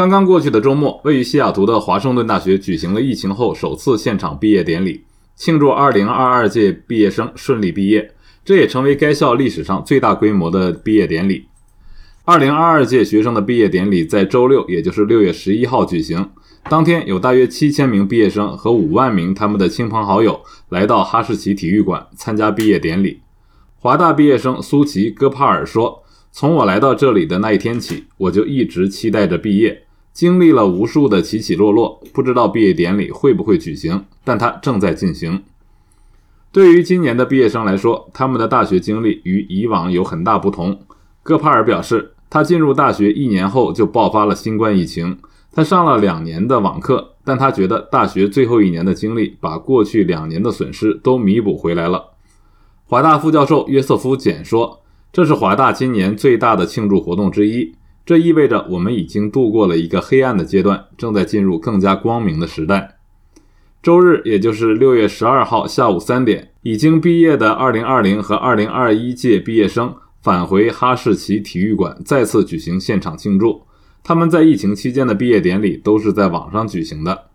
刚刚过去的周末，位于西雅图的华盛顿大学举行了疫情后首次现场毕业典礼，庆祝2022届毕业生顺利毕业。这也成为该校历史上最大规模的毕业典礼。2022届学生的毕业典礼在周六，也就是6月11号举行。当天有大约7000名毕业生和5万名他们的亲朋好友来到哈士奇体育馆参加毕业典礼。华大毕业生苏琪·戈帕尔说：“从我来到这里的那一天起，我就一直期待着毕业。”经历了无数的起起落落，不知道毕业典礼会不会举行，但它正在进行。对于今年的毕业生来说，他们的大学经历与以往有很大不同。戈帕尔表示，他进入大学一年后就爆发了新冠疫情，他上了两年的网课，但他觉得大学最后一年的经历把过去两年的损失都弥补回来了。华大副教授约瑟夫·简说：“这是华大今年最大的庆祝活动之一。”这意味着我们已经度过了一个黑暗的阶段，正在进入更加光明的时代。周日，也就是六月十二号下午三点，已经毕业的二零二零和二零二一届毕业生返回哈士奇体育馆，再次举行现场庆祝。他们在疫情期间的毕业典礼都是在网上举行的。